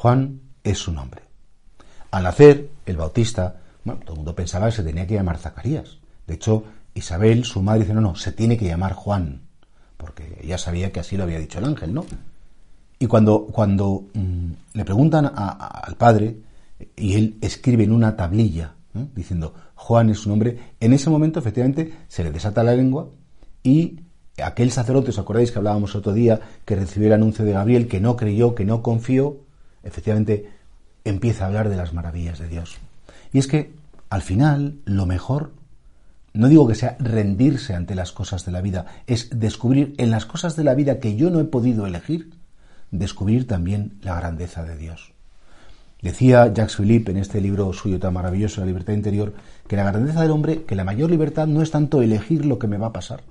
Juan es su nombre. Al nacer, el bautista, bueno, todo el mundo pensaba que se tenía que llamar Zacarías. De hecho, Isabel, su madre, dice, no, no, se tiene que llamar Juan, porque ella sabía que así lo había dicho el ángel, ¿no? Y cuando, cuando mm, le preguntan al padre, y él escribe en una tablilla, diciendo, Juan es su nombre, en ese momento efectivamente se le desata la lengua y aquel sacerdote, ¿os acordáis que hablábamos otro día, que recibió el anuncio de Gabriel, que no creyó, que no confió, efectivamente empieza a hablar de las maravillas de Dios. Y es que, al final, lo mejor, no digo que sea rendirse ante las cosas de la vida, es descubrir en las cosas de la vida que yo no he podido elegir, descubrir también la grandeza de Dios. Decía Jacques Philippe en este libro suyo tan maravilloso, La libertad interior, que la grandeza del hombre, que la mayor libertad no es tanto elegir lo que me va a pasar,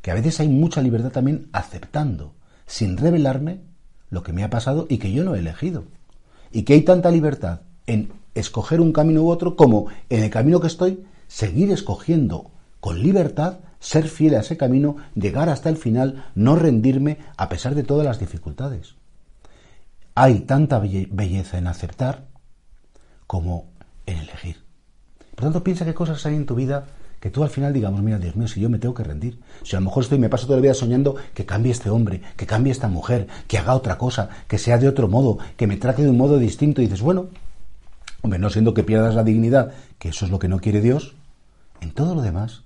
que a veces hay mucha libertad también aceptando, sin revelarme, lo que me ha pasado y que yo no he elegido. Y que hay tanta libertad en escoger un camino u otro como en el camino que estoy, seguir escogiendo con libertad, ser fiel a ese camino, llegar hasta el final, no rendirme a pesar de todas las dificultades. Hay tanta belleza en aceptar como en elegir. Por tanto, piensa qué cosas hay en tu vida que tú al final digamos, mira, Dios mío, si yo me tengo que rendir, si a lo mejor estoy, me paso toda la vida soñando que cambie este hombre, que cambie esta mujer, que haga otra cosa, que sea de otro modo, que me trate de un modo distinto, y dices, bueno, hombre, no siendo que pierdas la dignidad, que eso es lo que no quiere Dios, en todo lo demás,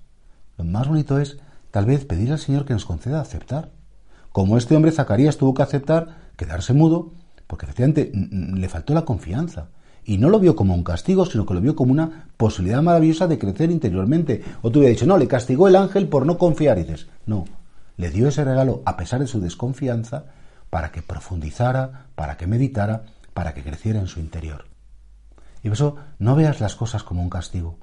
lo más bonito es tal vez pedir al Señor que nos conceda aceptar. Como este hombre Zacarías tuvo que aceptar quedarse mudo, porque efectivamente le faltó la confianza y no lo vio como un castigo, sino que lo vio como una posibilidad maravillosa de crecer interiormente. O tú hubieras dicho, no, le castigó el ángel por no confiar. Y dices, no, le dio ese regalo a pesar de su desconfianza para que profundizara, para que meditara, para que creciera en su interior. Y por eso no veas las cosas como un castigo.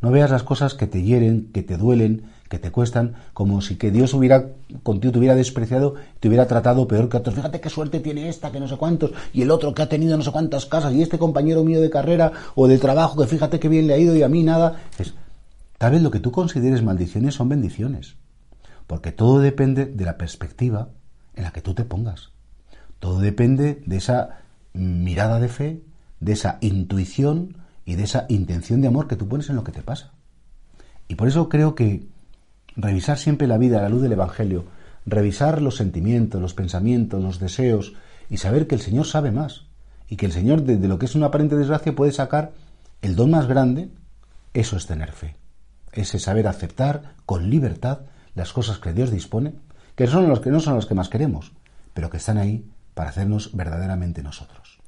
No veas las cosas que te hieren, que te duelen, que te cuestan, como si que Dios hubiera contigo te hubiera despreciado, te hubiera tratado peor que otros. Fíjate qué suerte tiene esta, que no sé cuántos, y el otro que ha tenido no sé cuántas casas, y este compañero mío de carrera o de trabajo, que fíjate qué bien le ha ido y a mí nada. Es, tal vez lo que tú consideres maldiciones son bendiciones, porque todo depende de la perspectiva en la que tú te pongas. Todo depende de esa mirada de fe, de esa intuición, y de esa intención de amor que tú pones en lo que te pasa. Y por eso creo que revisar siempre la vida a la luz del Evangelio, revisar los sentimientos, los pensamientos, los deseos y saber que el Señor sabe más y que el Señor de, lo que es una aparente desgracia puede sacar el don más grande, eso es tener fe. Ese saber aceptar con libertad las cosas que Dios dispone, que, son los que no son las que más queremos, pero que están ahí para hacernos verdaderamente nosotros.